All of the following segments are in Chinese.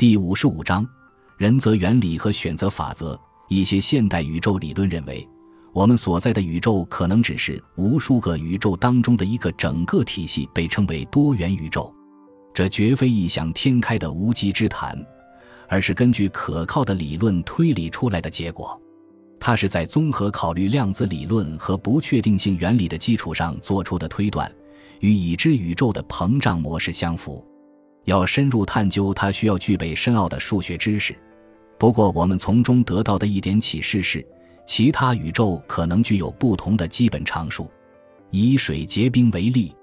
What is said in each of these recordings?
第五十五章：人则原理和选择法则。一些现代宇宙理论认为，我们所在的宇宙可能只是无数个宇宙当中的一个整个体系，被称为多元宇宙。这绝非异想天开的无稽之谈，而是根据可靠的理论推理出来的结果。它是在综合考虑量子理论和不确定性原理的基础上做出的推断，与已知宇宙的膨胀模式相符。要深入探究它，需要具备深奥的数学知识。不过，我们从中得到的一点启示是，其他宇宙可能具有不同的基本常数。以水结冰为例，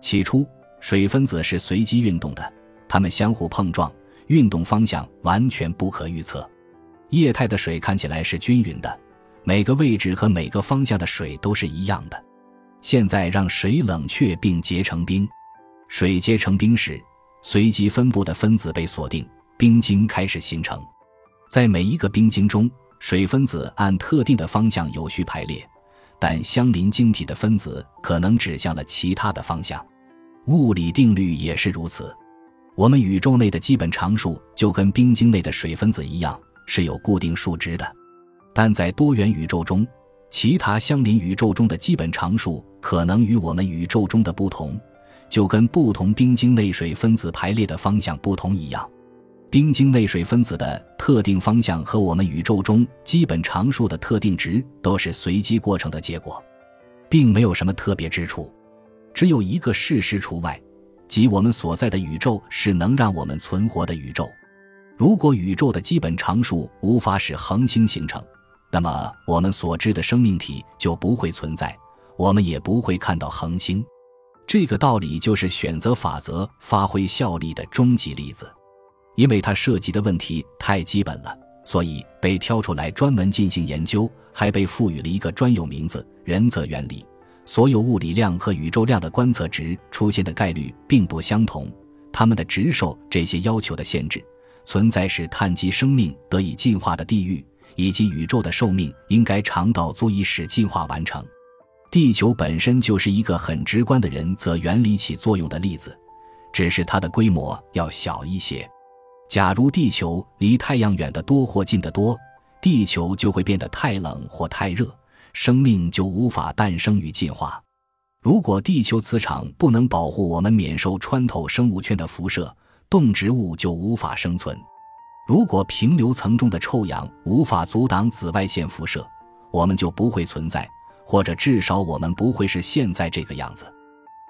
起初水分子是随机运动的，它们相互碰撞，运动方向完全不可预测。液态的水看起来是均匀的，每个位置和每个方向的水都是一样的。现在让水冷却并结成冰，水结成冰时。随机分布的分子被锁定，冰晶开始形成。在每一个冰晶中，水分子按特定的方向有序排列，但相邻晶体的分子可能指向了其他的方向。物理定律也是如此。我们宇宙内的基本常数就跟冰晶内的水分子一样，是有固定数值的。但在多元宇宙中，其他相邻宇宙中的基本常数可能与我们宇宙中的不同。就跟不同冰晶内水分子排列的方向不同一样，冰晶内水分子的特定方向和我们宇宙中基本常数的特定值都是随机过程的结果，并没有什么特别之处。只有一个事实除外，即我们所在的宇宙是能让我们存活的宇宙。如果宇宙的基本常数无法使恒星形成，那么我们所知的生命体就不会存在，我们也不会看到恒星。这个道理就是选择法则发挥效力的终极例子，因为它涉及的问题太基本了，所以被挑出来专门进行研究，还被赋予了一个专有名字——仁则原理。所有物理量和宇宙量的观测值出现的概率并不相同，它们的值受这些要求的限制。存在使碳基生命得以进化的地域，以及宇宙的寿命应该长到足以使进化完成。地球本身就是一个很直观的人则原理起作用的例子，只是它的规模要小一些。假如地球离太阳远得多或近得多，地球就会变得太冷或太热，生命就无法诞生与进化。如果地球磁场不能保护我们免受穿透生物圈的辐射，动植物就无法生存。如果平流层中的臭氧无法阻挡紫外线辐射，我们就不会存在。或者至少我们不会是现在这个样子。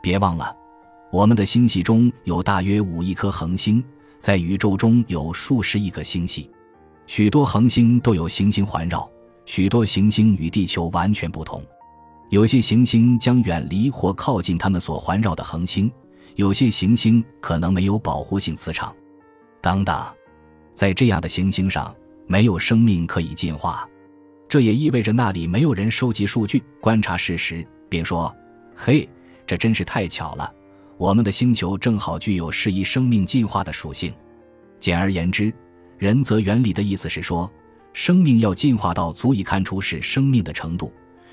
别忘了，我们的星系中有大约五亿颗恒星，在宇宙中有数十亿个星系，许多恒星都有行星环绕，许多行星与地球完全不同。有些行星将远离或靠近它们所环绕的恒星，有些行星可能没有保护性磁场。等等，在这样的行星上，没有生命可以进化。这也意味着那里没有人收集数据、观察事实，并说：“嘿，这真是太巧了，我们的星球正好具有适宜生命进化的属性。”简而言之，仁则原理的意思是说，生命要进化到足以看出是生命的程度，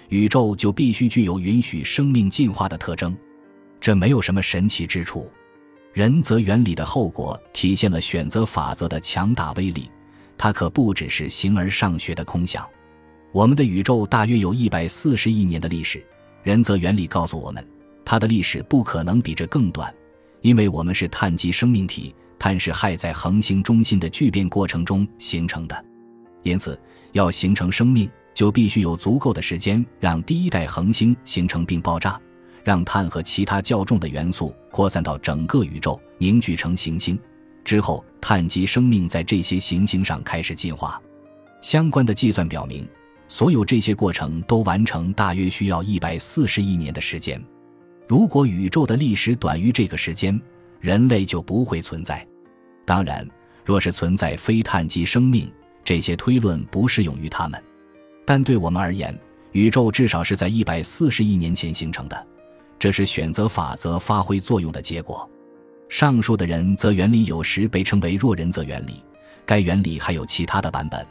宇宙就必须具有允许生命进化的特征。这没有什么神奇之处。仁则原理的后果体现了选择法则的强大威力，它可不只是形而上学的空想。我们的宇宙大约有一百四十亿年的历史，仁则原理告诉我们，它的历史不可能比这更短，因为我们是碳基生命体，碳是氦在恒星中心的聚变过程中形成的，因此要形成生命，就必须有足够的时间让第一代恒星形成并爆炸，让碳和其他较重的元素扩散到整个宇宙，凝聚成行星，之后碳基生命在这些行星上开始进化。相关的计算表明。所有这些过程都完成大约需要一百四十亿年的时间。如果宇宙的历史短于这个时间，人类就不会存在。当然，若是存在非碳基生命，这些推论不适用于他们。但对我们而言，宇宙至少是在一百四十亿年前形成的，这是选择法则发挥作用的结果。上述的人则原理有时被称为弱人则原理，该原理还有其他的版本。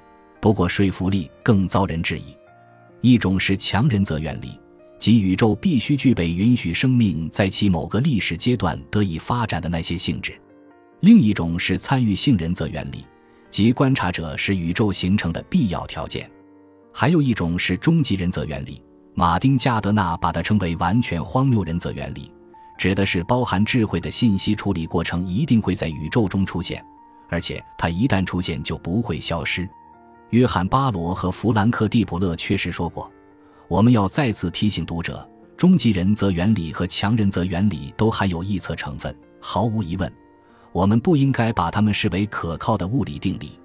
不过说服力更遭人质疑。一种是强人则原理，即宇宙必须具备允许生命在其某个历史阶段得以发展的那些性质；另一种是参与性人则原理，即观察者是宇宙形成的必要条件；还有一种是终极人则原理，马丁加德纳把它称为完全荒谬人则原理，指的是包含智慧的信息处理过程一定会在宇宙中出现，而且它一旦出现就不会消失。约翰巴罗和弗兰克蒂普勒确实说过：“我们要再次提醒读者，终极人则原理和强人则原理都含有臆测成分，毫无疑问。”我们不应该把它们视为可靠的物理定理。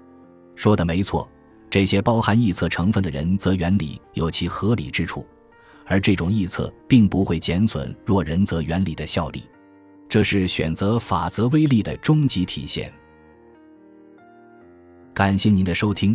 说的没错，这些包含臆测成分的人则原理有其合理之处，而这种臆测并不会减损弱人则原理的效力。这是选择法则威力的终极体现。感谢您的收听，